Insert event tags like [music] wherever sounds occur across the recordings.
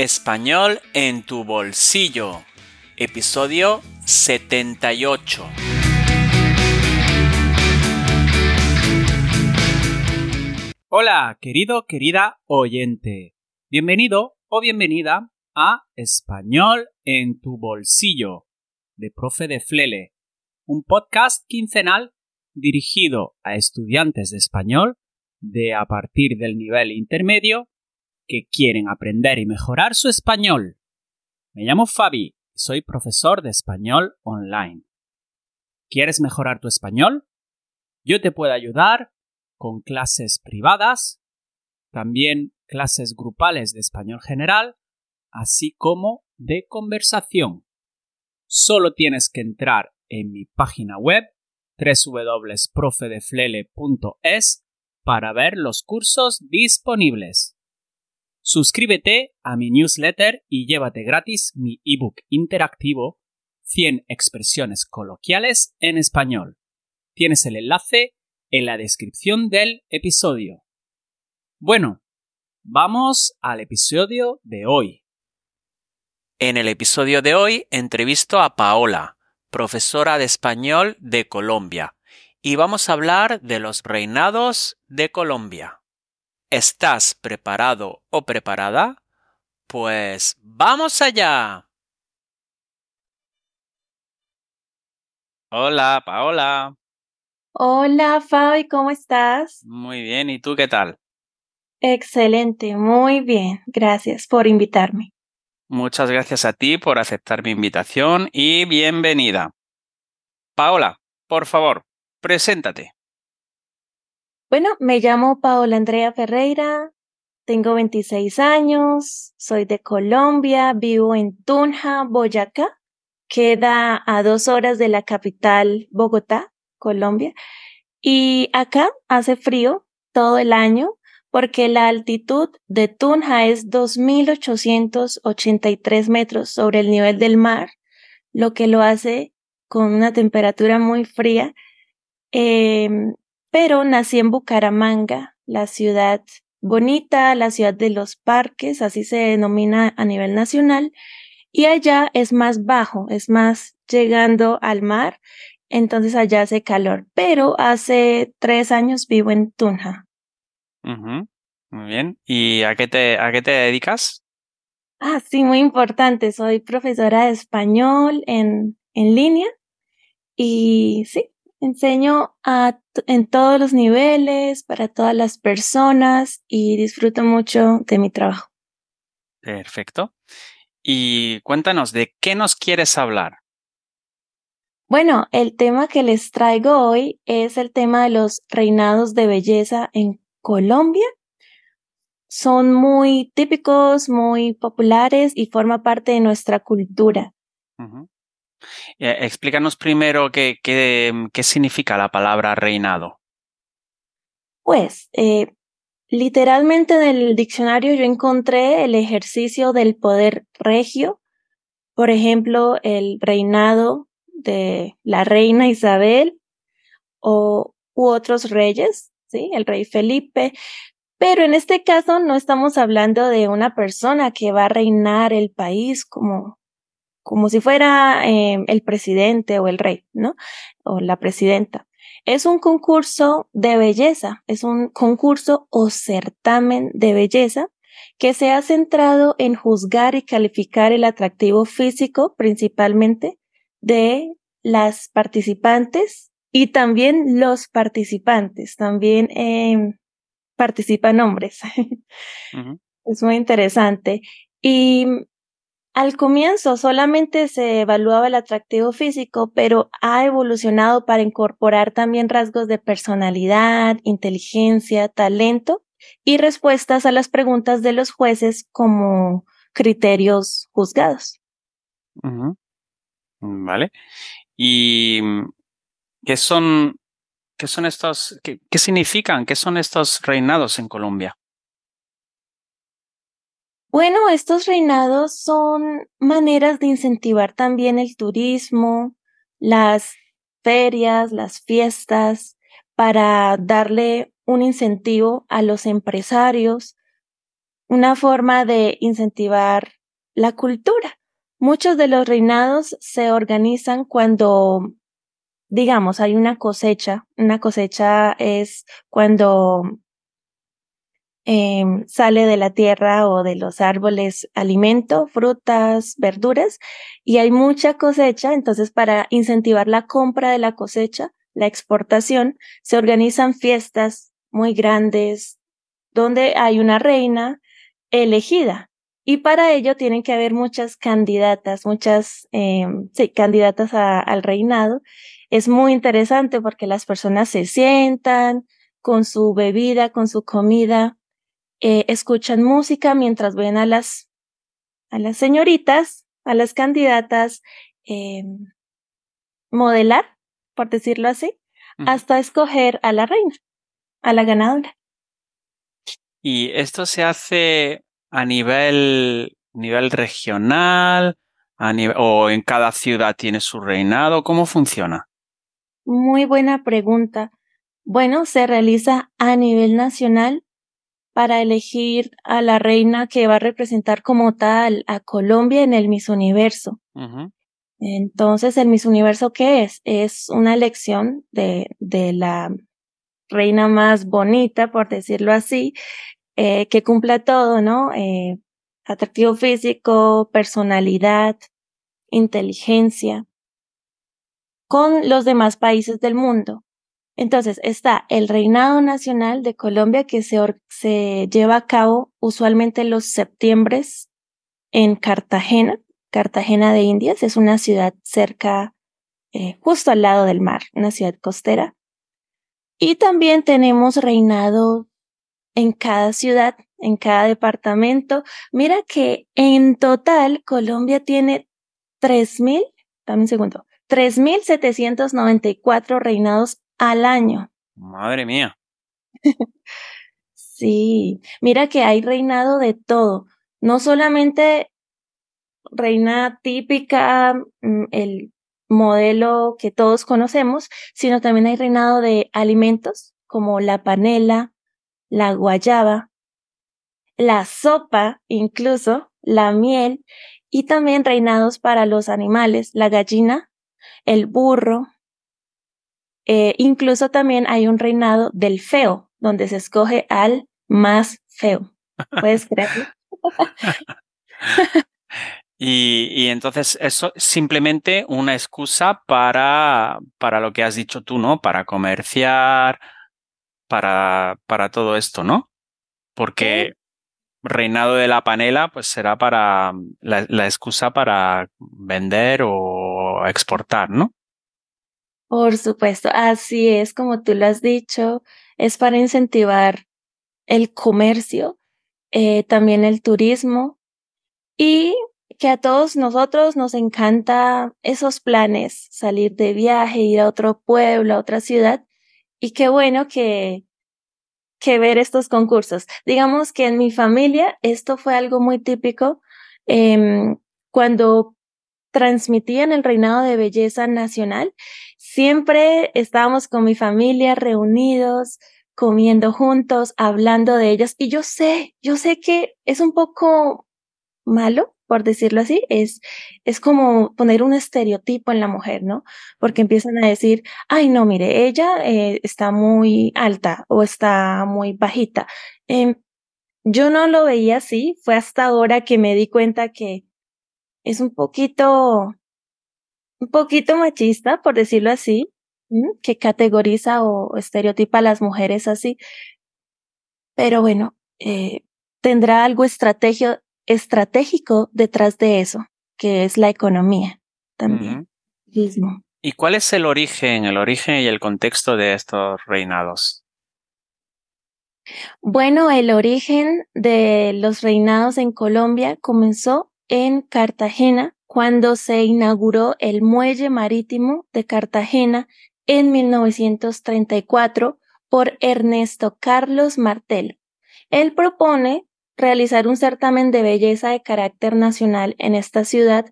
Español en tu bolsillo. Episodio 78. Hola, querido, querida oyente. Bienvenido o bienvenida a Español en tu bolsillo de Profe de Flele, un podcast quincenal dirigido a estudiantes de español de a partir del nivel intermedio que quieren aprender y mejorar su español. Me llamo Fabi y soy profesor de español online. ¿Quieres mejorar tu español? Yo te puedo ayudar con clases privadas, también clases grupales de español general, así como de conversación. Solo tienes que entrar en mi página web www.profedeflele.es para ver los cursos disponibles. Suscríbete a mi newsletter y llévate gratis mi ebook interactivo 100 expresiones coloquiales en español. Tienes el enlace en la descripción del episodio. Bueno, vamos al episodio de hoy. En el episodio de hoy entrevisto a Paola, profesora de español de Colombia, y vamos a hablar de los reinados de Colombia. ¿Estás preparado o preparada? Pues vamos allá. Hola, Paola. Hola, Fabi, ¿cómo estás? Muy bien, ¿y tú qué tal? Excelente, muy bien. Gracias por invitarme. Muchas gracias a ti por aceptar mi invitación y bienvenida. Paola, por favor, preséntate. Bueno, me llamo Paola Andrea Ferreira, tengo 26 años, soy de Colombia, vivo en Tunja, Boyacá, queda a dos horas de la capital Bogotá, Colombia, y acá hace frío todo el año porque la altitud de Tunja es 2.883 metros sobre el nivel del mar, lo que lo hace con una temperatura muy fría. Em, pero nací en Bucaramanga, la ciudad bonita, la ciudad de los parques, así se denomina a nivel nacional, y allá es más bajo, es más llegando al mar, entonces allá hace calor, pero hace tres años vivo en Tunja. Muy bien, ¿y a qué, te, a qué te dedicas? Ah, sí, muy importante, soy profesora de español en, en línea y sí, Enseño a, en todos los niveles, para todas las personas y disfruto mucho de mi trabajo. Perfecto. Y cuéntanos, ¿de qué nos quieres hablar? Bueno, el tema que les traigo hoy es el tema de los reinados de belleza en Colombia. Son muy típicos, muy populares y forma parte de nuestra cultura. Eh, explícanos primero qué, significa la palabra reinado. Pues, eh, literalmente en el diccionario yo encontré el ejercicio del poder regio, por ejemplo, el reinado de la reina Isabel o u otros reyes, ¿sí? El rey Felipe. Pero en este caso no estamos hablando de una persona que va a reinar el país como como si fuera em, el presidente o el rey, ¿no? O la presidenta. Es un concurso de belleza, es un concurso o certamen de belleza que se ha centrado en juzgar y calificar el atractivo físico principalmente de las participantes y también los participantes, también em, participan hombres. [laughs] Es muy interesante. Y al comienzo solamente se evaluaba el atractivo físico, pero ha evolucionado para incorporar también rasgos de personalidad, inteligencia, talento y respuestas a las preguntas de los jueces como criterios juzgados. Vale. ¿Y qué son, qué son estos, qué significan, qué son estos reinados en Colombia? Bueno, estos reinados son maneras de incentivar también el turismo, las ferias, las fiestas, para darle un incentivo a los empresarios una forma de incentivar la cultura. Muchos de los reinados se organizan cuando, digamos, hay una cosecha. Una cosecha es cuando em, sale de la tierra o de los árboles alimento, frutas, verduras, y hay mucha cosecha. Entonces, para incentivar la compra de la cosecha, la exportación, se organizan fiestas muy grandes donde hay una reina elegida. Y para ello tienen que haber muchas candidatas, muchas sí, candidatas al reinado. Es muy interesante porque las personas se sientan con su bebida, con su comida, eh, escuchan música mientras ven a las, a las señoritas, a las candidatas eh, modelar, por decirlo así, hasta escoger a la reina, a la ganadora. ¿Y esto se hace a nivel, nivel regional a nivel, o en cada ciudad tiene su reinado? ¿Cómo funciona? Muy buena pregunta. Bueno, se realiza a nivel nacional para elegir a la reina que va a representar como tal a Colombia en el Miss Universo. Entonces, el Miss Universo, ¿qué es? Es una elección de, de la reina más bonita, por decirlo así, eh, que cumpla todo, ¿no? Eh, atractivo físico, personalidad, inteligencia, con los demás países del mundo. Entonces está el Reinado Nacional de Colombia que se, se lleva a cabo usualmente los septiembre en Cartagena, Cartagena de Indias, es una ciudad cerca, eh, justo al lado del mar, una ciudad costera. Y también tenemos reinado en cada ciudad, en cada departamento. Mira que en total Colombia tiene 3.000, dame un segundo, 3.794 reinados al año. Madre mía. [laughs] sí, mira que hay reinado de todo, no solamente reina típica, mm, el modelo que todos conocemos, sino también hay reinado de alimentos como la panela, la guayaba, la sopa, incluso la miel, y también reinados para los animales, la gallina, el burro. Eh, incluso también hay un reinado del feo, donde se escoge al más feo. ¿Puedes creerlo? [laughs] Y, y, entonces eso es simplemente una excusa para, para lo que has dicho tú, ¿no? Para comerciar, para, para todo esto, ¿no? Porque reinado de la panela, pues será para la, la excusa para vender o exportar, ¿no? Por supuesto, así es como tú lo has dicho, es para incentivar el comercio, eh, también el turismo y que a todos nosotros nos encanta esos planes, salir de viaje, ir a otro pueblo, a otra ciudad. Y qué bueno que, que ver estos concursos. Digamos que en mi familia esto fue algo muy típico. Eh, cuando transmitían el reinado de belleza nacional, siempre estábamos con mi familia reunidos, comiendo juntos, hablando de ellas. Y yo sé, yo sé que es un poco malo, por decirlo así, es, es como poner un estereotipo en la mujer, ¿no? Porque empiezan a decir, ay, no, mire, ella eh, está muy alta o está muy bajita. Eh, yo no lo veía así, fue hasta ahora que me di cuenta que es un poquito, un poquito machista, por decirlo así, que categoriza o estereotipa a las mujeres así. Pero bueno, eh, tendrá algo estrategio, estratégico detrás de eso, que es la economía también. ¿Y cuál es el origen, el origen y el contexto de estos reinados? Bueno, el origen de los reinados en Colombia comenzó en Cartagena cuando se inauguró el muelle marítimo de Cartagena en 1934 por Ernesto Carlos Martel. Él propone realizar un certamen de belleza de carácter nacional en esta ciudad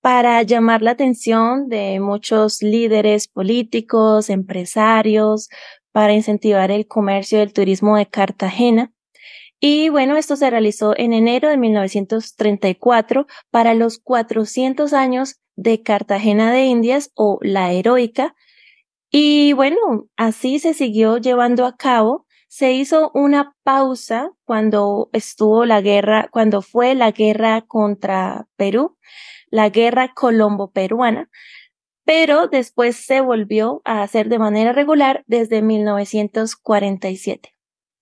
para llamar la atención de muchos líderes políticos, empresarios, para incentivar el comercio y el turismo de Cartagena. Y bueno, esto se realizó en enero de 1934 para los 400 años de Cartagena de Indias o la heroica. Y bueno, así se siguió llevando a cabo. Se hizo una pausa cuando estuvo la guerra, cuando fue la guerra contra Perú, la guerra colombo-peruana, pero después se volvió a hacer de manera regular desde 1947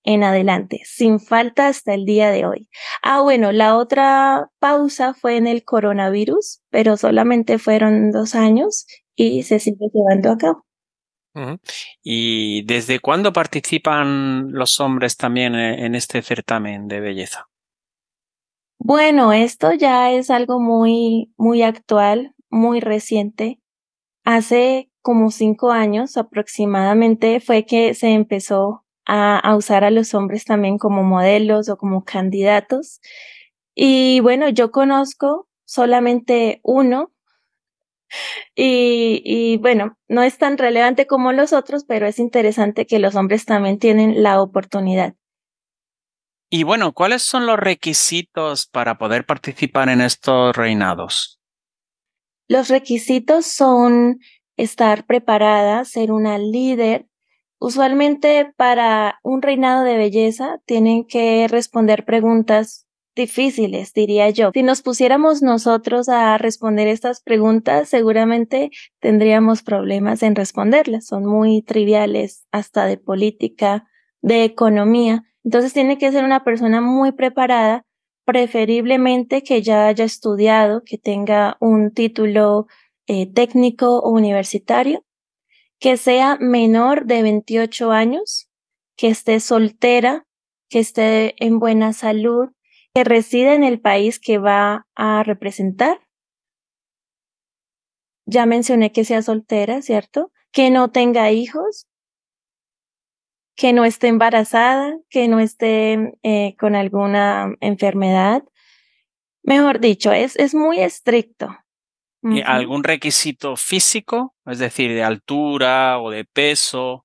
en adelante, sin falta hasta el día de hoy. Ah, bueno, la otra pausa fue en el coronavirus, pero solamente fueron dos años y se sigue llevando a cabo. ¿Y desde cuándo participan los hombres también e-, en este certamen de belleza? Bueno, esto ya es algo muy, muy actual, muy reciente. Hace como cinco años aproximadamente fue que se empezó a, usar a los hombres también como modelos o como candidatos. Y bueno, yo conozco solamente uno [laughs] y, y, bueno, no es tan relevante como los otros, pero es interesante que los hombres también tienen la oportunidad. Y bueno, ¿cuáles son los requisitos para poder participar en estos reinados? Los requisitos son estar preparada, ser una líder, Usualmente para un reinado de belleza tienen que responder preguntas difíciles, diría yo. Si nos pusiéramos nosotros a responder estas preguntas, seguramente tendríamos problemas en responderlas. Son muy triviales, hasta de política, de economía. Entonces tiene que ser una persona muy preparada, preferiblemente que ya haya estudiado, que tenga un título eh, técnico o universitario que sea menor de 28 años, que esté soltera, que esté en buena salud, que resida en el país que va a representar. Ya mencioné que sea soltera, ¿cierto? Que no tenga hijos, que no esté embarazada, que no esté eh, con alguna enfermedad. Mejor dicho, es, es muy estricto. ¿Algún requisito físico? Es decir, de altura o de peso.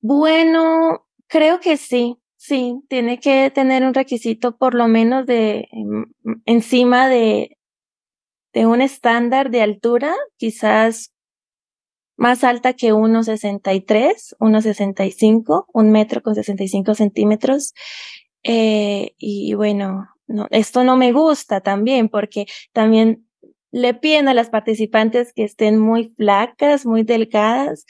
Bueno, creo que sí. Sí, tiene que tener un requisito por lo menos de em, encima de, de un estándar de altura, quizás más alta que 1,63, 1,65, un metro con 65 centímetros. Eh, y bueno, no, esto no me gusta también porque también le piden a las participantes que estén muy flacas, muy delgadas.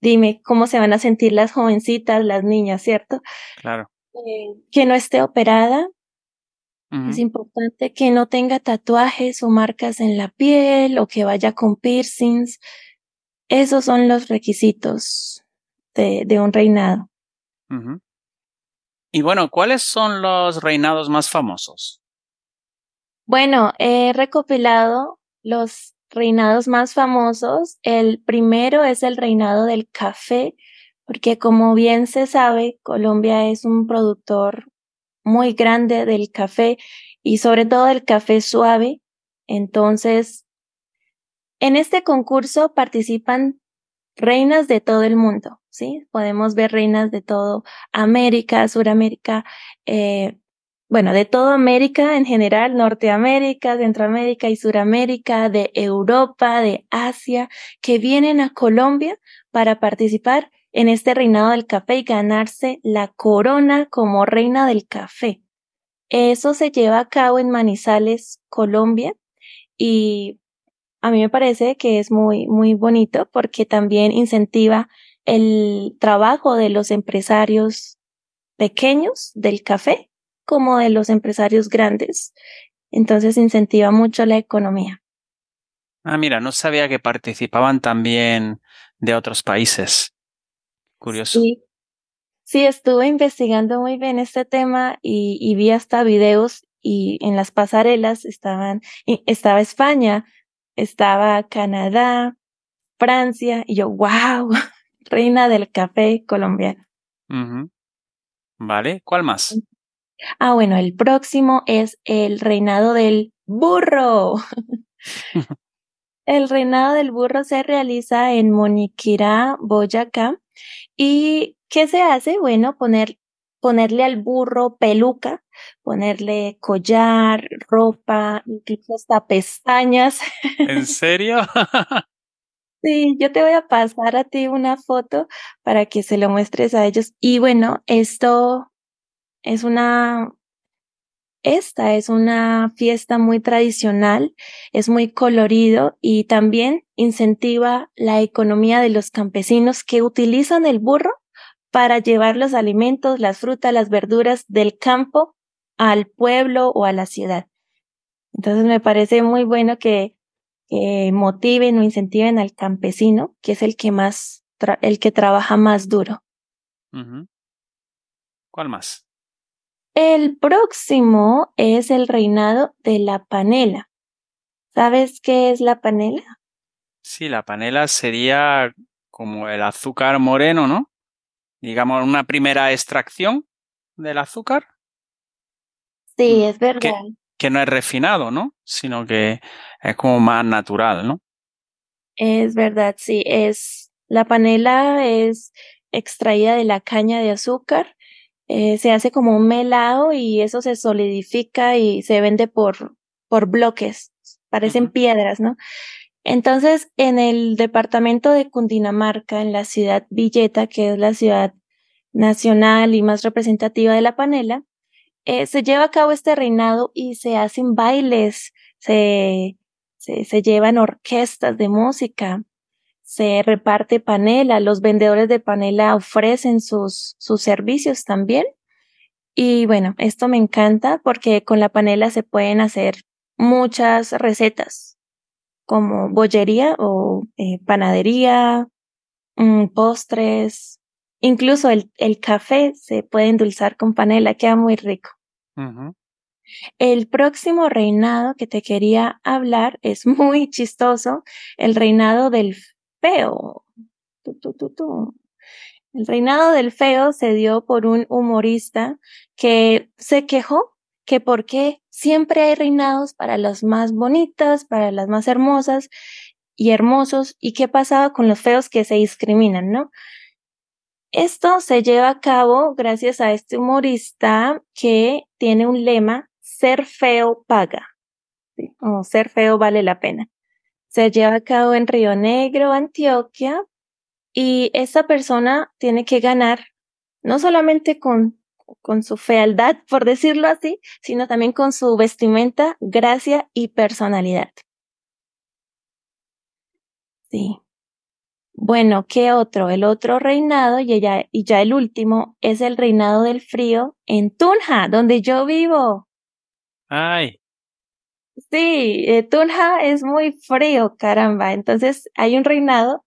Dime cómo se van a sentir las jovencitas, las niñas, ¿cierto? Claro. Eh, que no esté operada. Es importante que no tenga tatuajes o marcas en la piel o que vaya con piercings. Esos son los requisitos de, de un reinado. Y bueno, ¿cuáles son los reinados más famosos? Bueno, he recopilado los reinados más famosos. El primero es el reinado del café, porque como bien se sabe, Colombia es un productor muy grande del café y sobre todo el café suave. Entonces, en este concurso participan reinas de todo el mundo. ¿Sí? Podemos ver reinas de todo América, Suramérica, eh, bueno, de toda América en general, Norteamérica, Centroamérica y Suramérica, de Europa, de Asia, que vienen a Colombia para participar en este reinado del café y ganarse la corona como reina del café. Eso se lleva a cabo en Manizales, Colombia, y a mí me parece que es muy, muy bonito porque también incentiva el trabajo de los empresarios pequeños del café como de los empresarios grandes. Entonces incentiva mucho la economía. Ah, mira, no sabía que participaban también de otros países. Curioso. Sí, sí estuve investigando muy bien este tema y, y vi hasta videos y en las pasarelas estaban, estaba España, estaba Canadá, Francia, y yo, wow, reina del café colombiano. Vale, ¿cuál más? Ah, bueno, el próximo es el reinado del burro. [laughs] el reinado del burro se realiza en Moniquirá, Boyacá. ¿Y qué se hace? Bueno, poner ponerle al burro peluca, ponerle collar, ropa, incluso hasta pestañas. ¿En serio? [laughs] Sí, yo te voy a pasar a ti una foto para que se lo muestres a ellos. Y bueno, esto es una, esta es una fiesta muy tradicional, es muy colorido y también incentiva la economía de los campesinos que utilizan el burro para llevar los alimentos, las frutas, las verduras del campo al pueblo o a la ciudad. Entonces me parece muy bueno que que motiven o incentiven al campesino, que es el que más, el que trabaja más duro. ¿Cuál más? El próximo es el reinado de la panela. ¿Sabes qué es la panela? Sí, la panela sería como el azúcar moreno, ¿no? Digamos, una primera extracción del azúcar. Sí, mm, es verdad que no es refinado, ¿no? Sino que es como más natural, ¿no? Es verdad, sí, es la panela es extraída de la caña de azúcar, eh, se hace como un melado y eso se solidifica y se vende por, por bloques, parecen piedras, ¿no? Entonces, en el departamento de Cundinamarca, en la ciudad Villeta, que es la ciudad nacional y más representativa de la panela, eh, se lleva a cabo este reinado y se hacen bailes, se, se, se llevan orquestas de música, se reparte panela, los vendedores de panela ofrecen sus, sus servicios también. Y bueno, esto me encanta porque con la panela se pueden hacer muchas recetas, como bollería o eh, panadería, mm, postres, Incluso el, el café se puede endulzar con panela, queda muy rico. El próximo reinado que te quería hablar es [laughs] muy chistoso, el reinado del feo. el reinado del feo se dio por un humorista que se quejó que por qué siempre hay reinados para las más bonitas, para las más hermosas y hermosos, y qué pasaba con los feos que se discriminan, ¿no? Esto se lleva a cabo gracias a este humorista que tiene un lema, ser feo paga, o ser feo vale la pena. Se lleva a cabo en Río Negro, Antioquia, y esta persona tiene que ganar no solamente con, con su fealdad, [laughs] por decirlo así, sino también con su vestimenta, gracia y personalidad. Sí. Bueno, ¿qué otro? El otro reinado, y ya, y ya el último, es el reinado del frío en Tunja, donde yo vivo. Ay. Sí, eh, Tunja es muy frío, caramba. Entonces hay un reinado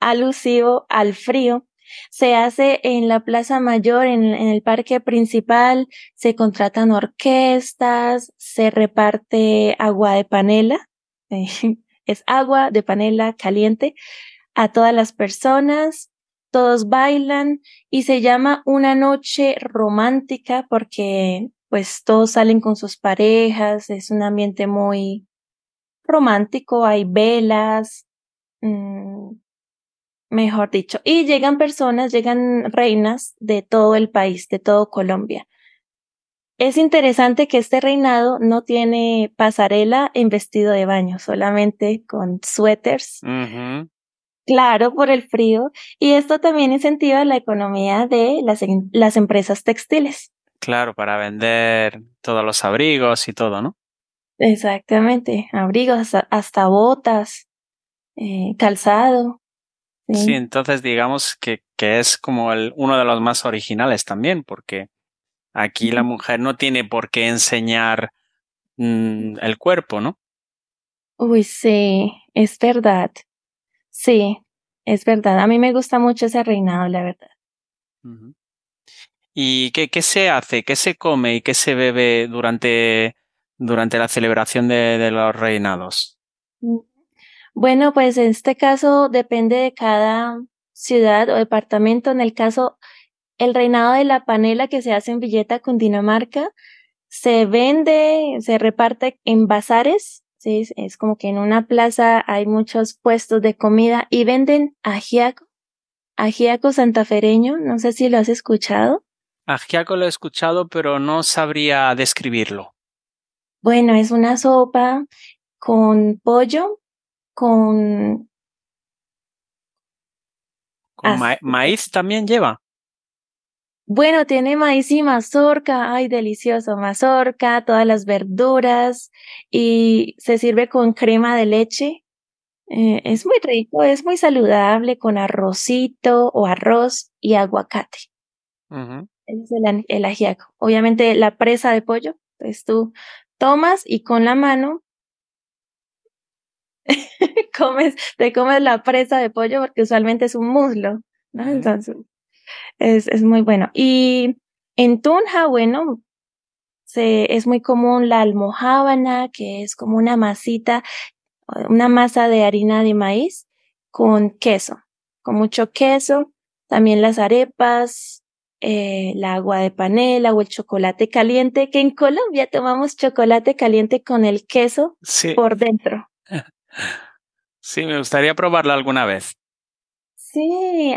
alusivo al frío. Se hace en la Plaza Mayor, en, en el parque principal, se contratan orquestas, se reparte agua de panela, [laughs] es agua de panela caliente a todas las personas, todos bailan y se llama una noche romántica porque pues todos salen con sus parejas, es un ambiente muy romántico, hay velas, mm, mejor dicho, y llegan personas, llegan reinas de todo el país, de todo Colombia. Es interesante que este reinado no tiene pasarela en vestido de baño, solamente con suéteres. Claro, por el frío. Y esto también incentiva la economía de las, las empresas textiles. Claro, para vender todos los abrigos y todo, ¿no? Exactamente, abrigos, hasta, botas, eh, calzado. Sí. entonces digamos que, que es como el, uno de los más originales también, porque aquí la mujer no tiene por qué enseñar mm, el cuerpo, ¿no? Uy, sí, es verdad. Sí, es verdad. A mí me gusta mucho ese reinado, la verdad. ¿Y qué, qué, se hace, qué se come y qué se bebe durante, durante la celebración de, de los reinados? Mm. Bueno, pues en este caso depende de cada ciudad o departamento. En el caso, el reinado de la panela que se hace en Villeta, Cundinamarca, se vende, se reparte en bazares es como que en una plaza hay muchos puestos de comida y venden ajiaco, ajiaco santafereño, no sé si lo has escuchado. Ajiaco lo he escuchado, pero no sabría describirlo. Bueno, es una sopa con pollo, con... ¿Con maíz también lleva? Bueno, tiene maíz y mazorca, ay, delicioso, mazorca, todas las verduras y se sirve con crema de leche. Eh, es muy rico, es muy saludable con arrocito o arroz y aguacate. Ese es el, el ajiaco. Obviamente la presa de pollo, pues tú tomas y con la mano [laughs] comes, te comes la presa de pollo porque usualmente es un muslo, ¿no? Entonces, es, es muy bueno. Y en Tunja, bueno, se, es muy común la almohábana, que es como una masita, una masa de harina de maíz con queso, con mucho queso. También las arepas, eh, el agua de panela o el chocolate caliente, que en Colombia tomamos chocolate caliente con el queso por dentro. [laughs] Sí, me gustaría probarla alguna vez. Sí,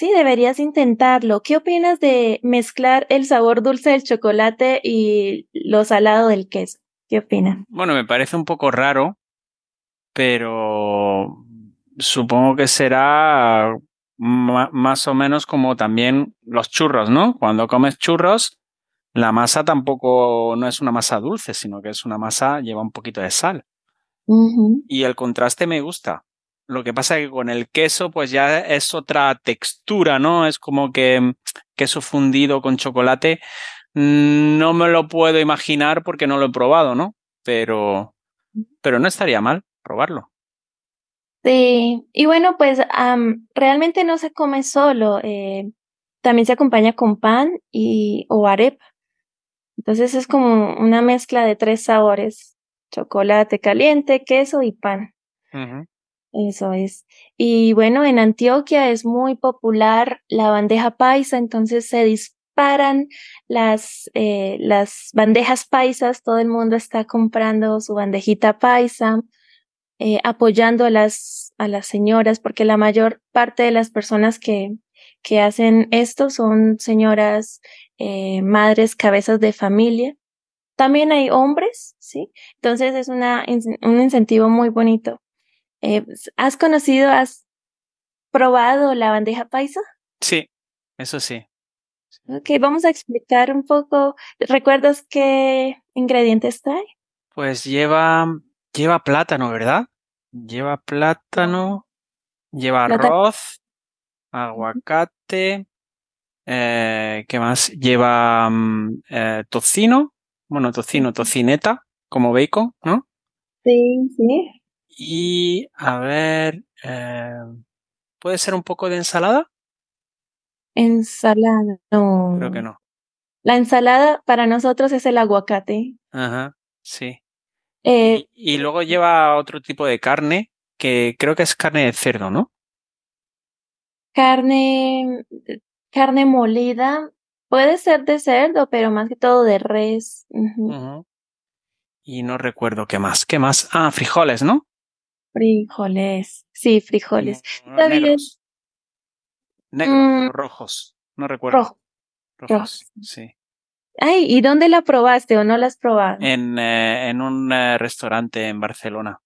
sí, deberías intentarlo. ¿Qué opinas de mezclar el sabor dulce del chocolate y lo salado del queso? ¿Qué opinas? Bueno, me parece un poco raro, pero supongo que será más o menos como también los churros, ¿no? Cuando comes churros, la masa tampoco no es una masa dulce, sino que es una masa, lleva un poquito de sal. Y el contraste me gusta. Lo que pasa es que con el queso, pues ya es otra textura, ¿no? Es como que mm, queso fundido con chocolate. Mm, no me lo puedo imaginar porque no lo he probado, ¿no? Pero, pero no estaría mal probarlo. Sí, y bueno, pues realmente no se come solo, eh, también se acompaña con pan y o arepa. Entonces es como una mezcla de tres sabores chocolate caliente, queso y pan. Eso es. Y bueno, en Antioquia es muy popular la bandeja paisa, entonces se disparan las, eh, las bandejas paisas, todo el mundo está comprando su bandejita paisa, eh, apoyando a las, a las señoras, porque la mayor parte de las personas que, que hacen esto son señoras, eh, madres, cabezas de familia también hay hombres, ¿sí? Entonces es una, un incentivo muy bonito. Eh, pues, ¿Has conocido, has probado la bandeja paisa? Sí, eso sí. Ok, vamos a explicar un poco. ¿Recuerdas qué ingredientes trae? Pues lleva, lleva plátano, ¿verdad? Lleva plátano, lleva arroz, aguacate, eh, ¿qué más? Lleva mm, eh, tocino, bueno, tocino, tocineta, como bacon, ¿no? Sí, sí. Y a ver, eh, ¿puede ser un poco de ensalada? Ensalada, no. Creo que no. La ensalada para nosotros es el aguacate. Ajá, sí. Eh, y, luego lleva otro tipo de carne que creo que es carne de cerdo, ¿no? Carne, carne molida, Puede ser de cerdo, pero más que todo de res. Y no recuerdo qué más. ¿Qué más? Ah, frijoles, ¿no? Frijoles. Sí, frijoles. negros. Negros, mm. rojos. No recuerdo. Rojos. Sí. Ay, ¿y dónde la probaste o no la has probado? En, eh, en un eh, restaurante en Barcelona.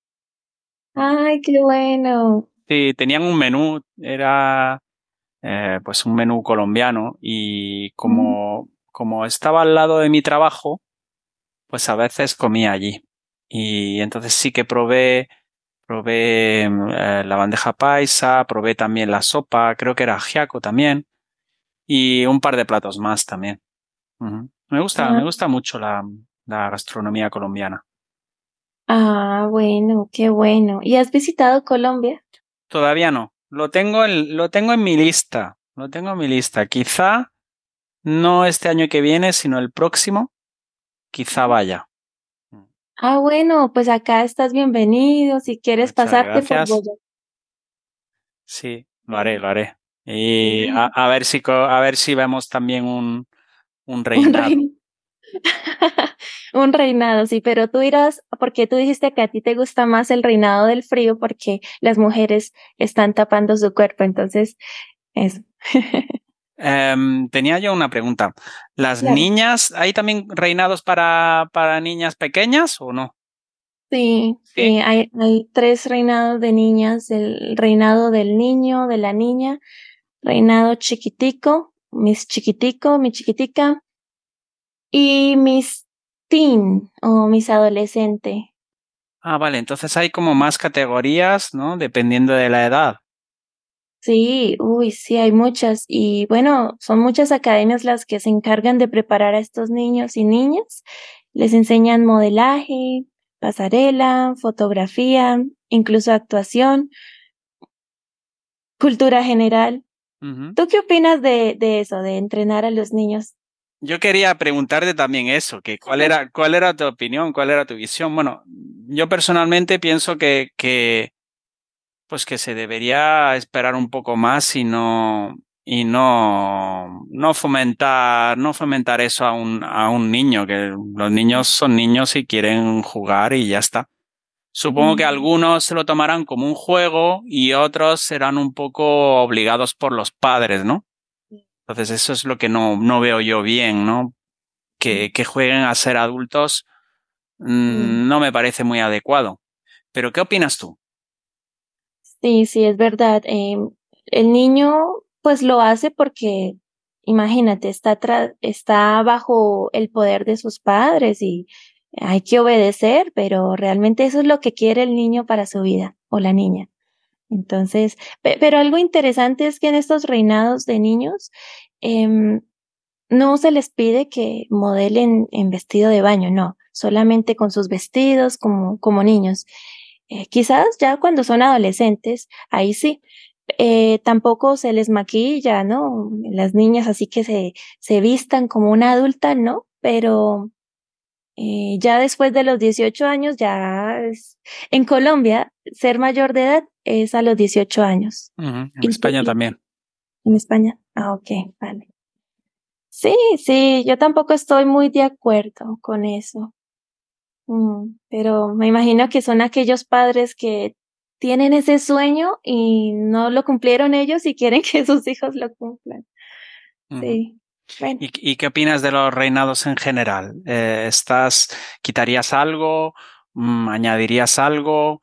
Ay, qué bueno. Sí, tenían un menú, era eh, pues un menú colombiano y como, como estaba al lado de mi trabajo, pues a veces comía allí. Y entonces sí que probé, probé eh, la bandeja paisa, probé también la sopa, creo que era ajiaco también, y un par de platos más también. Me gusta, me ah. gusta mucho la, la gastronomía colombiana. Ah, bueno, qué bueno. ¿Y has visitado Colombia? Todavía no. Lo tengo, en, lo tengo en mi lista. Lo tengo en mi lista. Quizá no este año que viene, sino el próximo. Quizá vaya. Ah, bueno, pues acá estás bienvenido. Si quieres pasarte por Boyacá. Sí, lo haré, lo haré. Y a, ver si a ver si vemos también un, un [laughs] reinado. [laughs] un reinado, sí, pero tú dirás, porque tú dijiste que a ti te gusta más el reinado del frío porque las mujeres están tapando su cuerpo, entonces eso. [laughs] Em, tenía yo una pregunta. ¿Las niñas, hay también reinados para, para niñas pequeñas o no? Sí, sí, hay, hay tres reinados de niñas, el reinado del niño, de la niña, reinado chiquitico, mis chiquitico, mi chiquitica, y mis teen o mis adolescente. Ah, vale, entonces hay como más categorías, ¿no? Dependiendo de la edad. Sí, uy, sí, hay muchas. Y bueno, son muchas academias las que se encargan de preparar a estos niños y niñas. Les enseñan modelaje, pasarela, fotografía, incluso actuación, cultura general. ¿Tú qué opinas de, de eso, de entrenar a los niños yo quería preguntarte también eso, que cuál era, cuál era tu opinión, cuál era tu visión. Bueno, yo personalmente pienso que, que, pues que se debería esperar un poco más y no, y no, no fomentar, no fomentar eso a un, a un niño, que los niños son niños y quieren jugar y ya está. Supongo que algunos se lo tomarán como un juego y otros serán un poco obligados por los padres, ¿no? Entonces eso es lo que no, no veo yo bien, ¿no? Que, que jueguen a ser adultos mm, no me parece muy adecuado. Pero ¿qué opinas tú? Sí, sí, es verdad. Em, el niño pues lo hace porque, imagínate, está, está bajo el poder de sus padres y hay que obedecer, pero realmente eso es lo que quiere el niño para su vida o la niña. Entonces, pero algo interesante es que en estos reinados de niños em, no se les pide que modelen en vestido de baño, no, solamente con sus vestidos como, como niños. Eh, quizás ya cuando son adolescentes, ahí sí. Eh, tampoco se les maquilla, ¿no? Las niñas así que se, se vistan como una adulta, ¿no? Pero eh, ya después de los 18 años, ya es, en Colombia, ser mayor de edad es a los 18 años. En España también. En España. Ah, ok, vale. Sí, sí, yo tampoco estoy muy de acuerdo con eso. Mm, pero me imagino que son aquellos padres que tienen ese sueño y no lo cumplieron ellos y quieren [laughs] que sus hijos lo cumplan. Sí. ¿Y, qué opinas de los reinados en general? Eh, ¿Estás, quitarías algo? Mm, ¿Añadirías algo?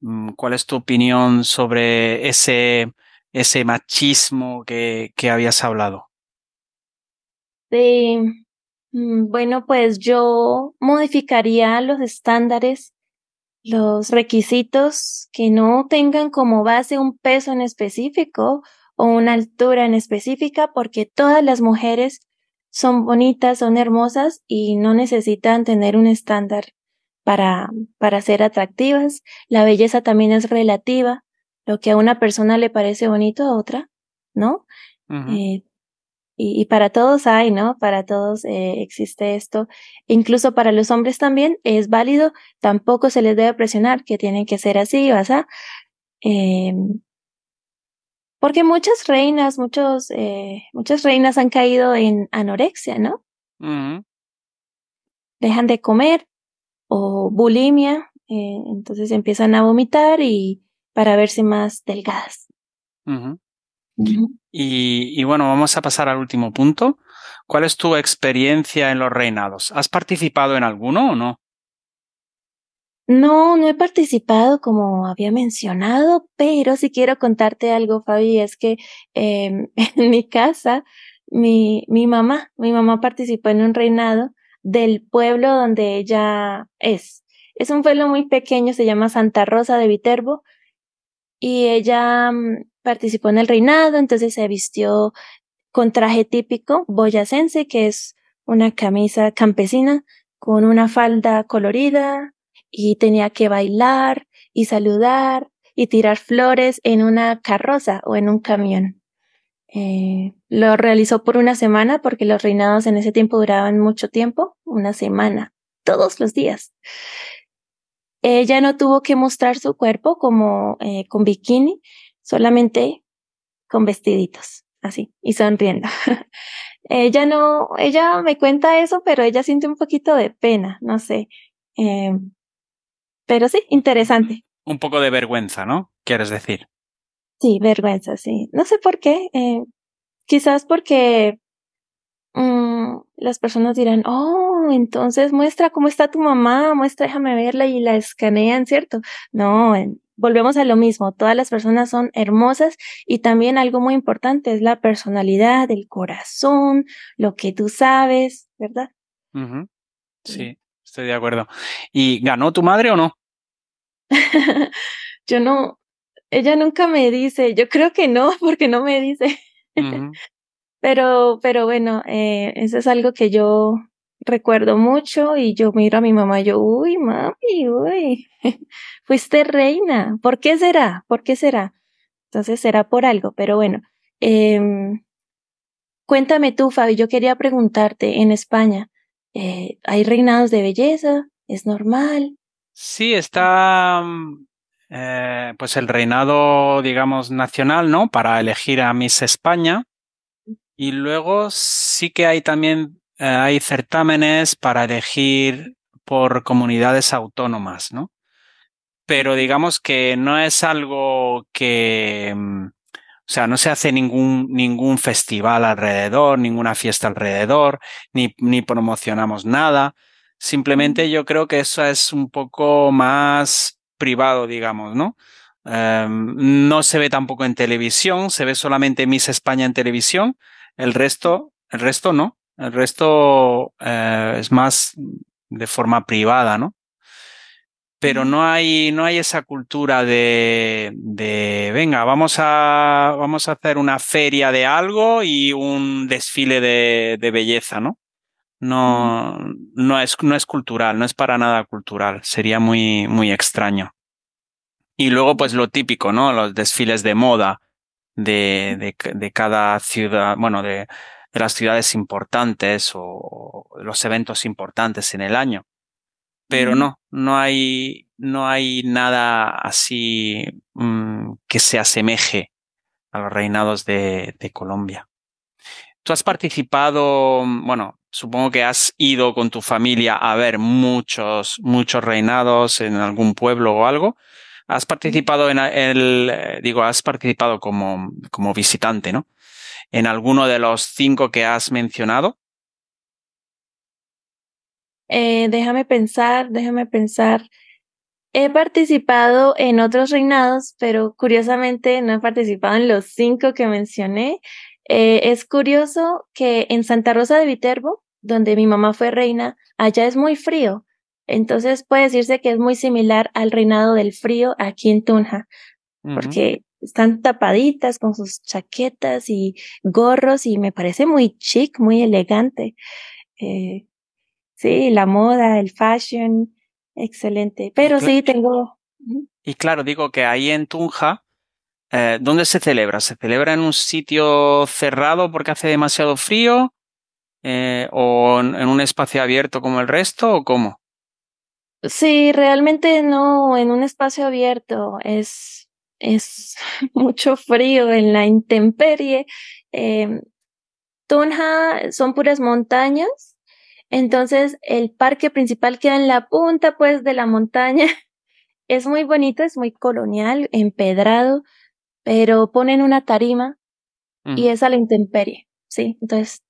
Mm, ¿Cuál es tu opinión sobre ese, ese machismo que, que habías hablado? Sí, bueno, pues yo modificaría los estándares, los requisitos que no tengan como base un peso en específico o una altura en específica porque todas las mujeres son bonitas, son hermosas y no necesitan tener un estándar para, para ser atractivas. La belleza también es relativa. Lo que a una persona le parece bonito a otra, ¿no? Eh, y, y, para todos hay, ¿no? Para todos eh, existe esto. Incluso para los hombres también es válido. Tampoco se les debe presionar que tienen que ser así o así. Eh, porque muchas reinas, muchos, eh, muchas reinas han caído en anorexia, ¿no? Dejan de comer o bulimia, eh, entonces empiezan a vomitar y para verse más delgadas. Y, y, bueno, vamos a pasar al último punto. ¿Cuál es tu experiencia en los reinados? ¿Has participado en alguno o no? No, no he participado como había mencionado, pero sí quiero contarte algo, Fabi, es que eh, [laughs] en mi casa, mi, mi mamá, mi mamá participó en un reinado del pueblo donde ella es. Es un pueblo muy pequeño, se llama Santa Rosa de Viterbo, y ella mm, participó en el reinado, entonces se vistió con traje típico boyacense, que es una camisa campesina con una falda colorida, y tenía que bailar y saludar y tirar flores en una carroza o en un camión. Eh, lo realizó por una semana porque los reinados en ese tiempo duraban mucho tiempo, una semana, todos los días. Ella no tuvo que mostrar su cuerpo como eh, con bikini, solamente con vestiditos, así, y sonriendo. [laughs] ella no, ella me cuenta eso, pero ella siente un poquito de pena, no sé. Eh, pero sí, interesante. Un poco de vergüenza, ¿no? ¿Quieres decir? Sí, vergüenza, sí. No sé por qué. Eh, quizás porque mm, las personas dirán, oh, entonces muestra cómo está tu mamá, muestra, déjame verla y la escanean, ¿cierto? No, volvemos a lo mismo, todas las personas son hermosas y también algo muy importante es la personalidad, el corazón, lo que tú sabes, ¿verdad? Sí, estoy de acuerdo. ¿Y ganó tu madre o no? [laughs] yo no, ella nunca me dice, yo creo que no, [laughs] porque no me dice. Pero, pero bueno, eh, eso es algo que yo recuerdo mucho y yo miro a mi mamá, yo, uy, mami, uy, [laughs] fuiste reina, ¿por qué será? ¿Por qué será? Entonces será por algo, pero bueno. Eh, cuéntame tú, Fabi, yo quería preguntarte, en España, eh, ¿hay reinados de belleza? ¿Es normal? Sí, está mm, eh, pues el reinado, digamos, nacional, ¿no? Para elegir a Miss España. Y luego sí que hay también eh, hay certámenes para elegir por comunidades autónomas, ¿no? Pero digamos que no es algo que, mm, o sea, no se hace ningún, ningún festival alrededor, ninguna fiesta alrededor, ni, ni promocionamos nada. Simplemente yo creo que eso es un poco más privado, digamos, ¿no? Em, no se ve tampoco en televisión, se ve solamente Miss España en televisión, el resto, el resto no. El resto eh, es más de forma privada, ¿no? Pero no hay, no hay esa cultura de, de, venga, vamos a, vamos a hacer una feria de algo y un desfile de, de belleza, ¿no? No, no es, no es cultural, no es para nada cultural. Sería muy, muy extraño. Y luego, pues lo típico, ¿no? Los desfiles de moda de, de, de cada ciudad, bueno, de, de las ciudades importantes o los eventos importantes en el año. Pero no, no hay, no hay nada así mm, que se asemeje a los reinados de, de Colombia. Tú has participado, bueno, supongo que has ido con tu familia a ver muchos, muchos reinados en algún pueblo o algo. Has participado en el, eh, digo, has participado como, como visitante, ¿no? en alguno de los cinco que has mencionado? Eh, déjame pensar, déjame pensar. He participado en otros reinados, pero curiosamente no he participado en los cinco que mencioné. Eh, es curioso que en Santa Rosa de Viterbo, donde mi mamá fue reina, allá es muy frío. Entonces puede decirse que es muy similar al reinado del frío aquí en Tunja, porque están tapaditas con sus chaquetas y gorros y me parece muy chic, muy elegante. Eh, sí, la moda, el fashion, excelente. Pero sí, tengo... Y claro, digo que ahí en Tunja, eh, ¿dónde se celebra? ¿Se celebra en un sitio cerrado porque hace demasiado frío? Eh, ¿O en un espacio abierto como el resto? ¿O cómo? Sí, realmente no, en un espacio abierto. Es es [laughs] mucho frío en la intemperie. Eh, Tunja son puras montañas, entonces el parque principal queda en la punta pues de la montaña. [laughs] Es muy bonito, es muy colonial, empedrado, pero ponen una tarima y es a la intemperie, ¿sí? Entonces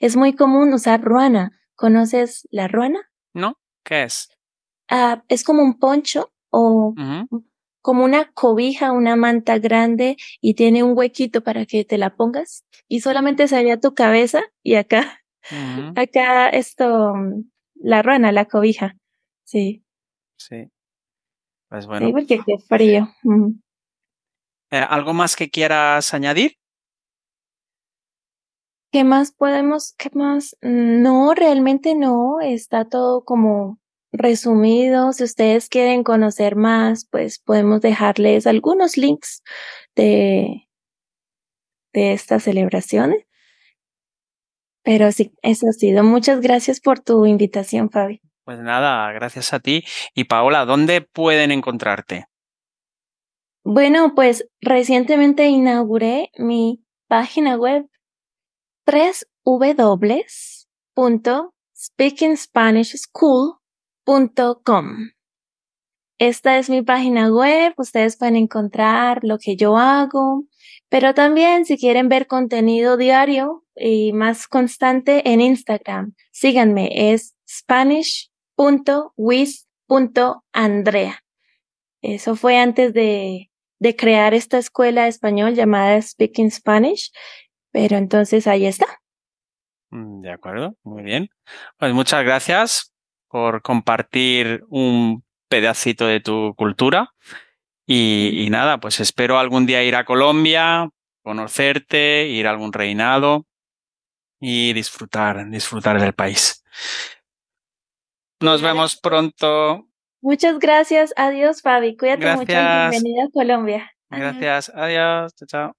es muy común usar ruana. ¿Conoces la ruana? No, ¿qué es? Ah, es como un poncho o como una cobija, una manta grande y tiene un huequito para que te la pongas y solamente se veía tu cabeza y acá, [laughs] acá esto, la rana, la cobija. Sí. Sí. Pues bueno. Sí, porque qué frío. Eh, ¿Algo más que quieras añadir? ¿Qué más podemos, qué más? No, realmente no, está todo como resumido. Si ustedes quieren conocer más, pues podemos dejarles algunos links de, de estas celebraciones. Pero sí, eso ha sido. Muchas gracias por tu invitación, Fabi. Pues nada, gracias a ti. Y Paola, ¿dónde pueden encontrarte? Bueno, pues recientemente inauguré mi página web www.speakingspanishschool Com. Esta es mi página web, ustedes pueden encontrar lo que yo hago, Pero también si quieren ver contenido diario y más constante en Instagram, síganme, es spanish.wiz.andrea. Eso fue antes de, de crear esta escuela de español llamada Speaking Spanish, pero entonces ahí está. Mm, de acuerdo, muy bien. Pues muchas gracias por compartir un pedacito de tu cultura. Y, nada, pues espero algún día ir a Colombia, conocerte, ir a algún reinado y disfrutar, disfrutar del país. Nos vemos pronto. Muchas gracias. Adiós, Fabi. Cuídate mucho. Bienvenida a Colombia. Gracias. Adiós. Chao, chao.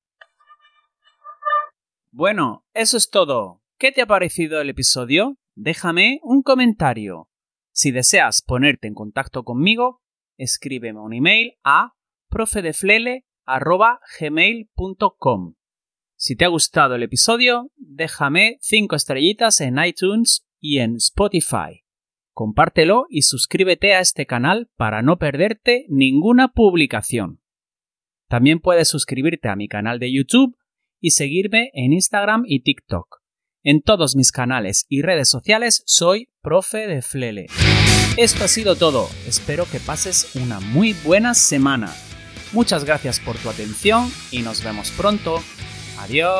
Bueno, eso es todo. ¿Qué te ha parecido el episodio? Déjame un comentario. Si deseas ponerte en contacto conmigo, escríbeme un email a profedeflele.gmail.com. Si te ha gustado el episodio, déjame 5 estrellitas en iTunes y en Spotify. Compártelo y suscríbete a este canal para no perderte ninguna publicación. También puedes suscribirte a mi canal de YouTube y seguirme en Instagram y TikTok. En todos mis canales y redes sociales soy Profe de Flele. Esto ha sido todo. Espero que pases una muy buena semana. Muchas gracias por tu atención y nos vemos pronto. Adiós.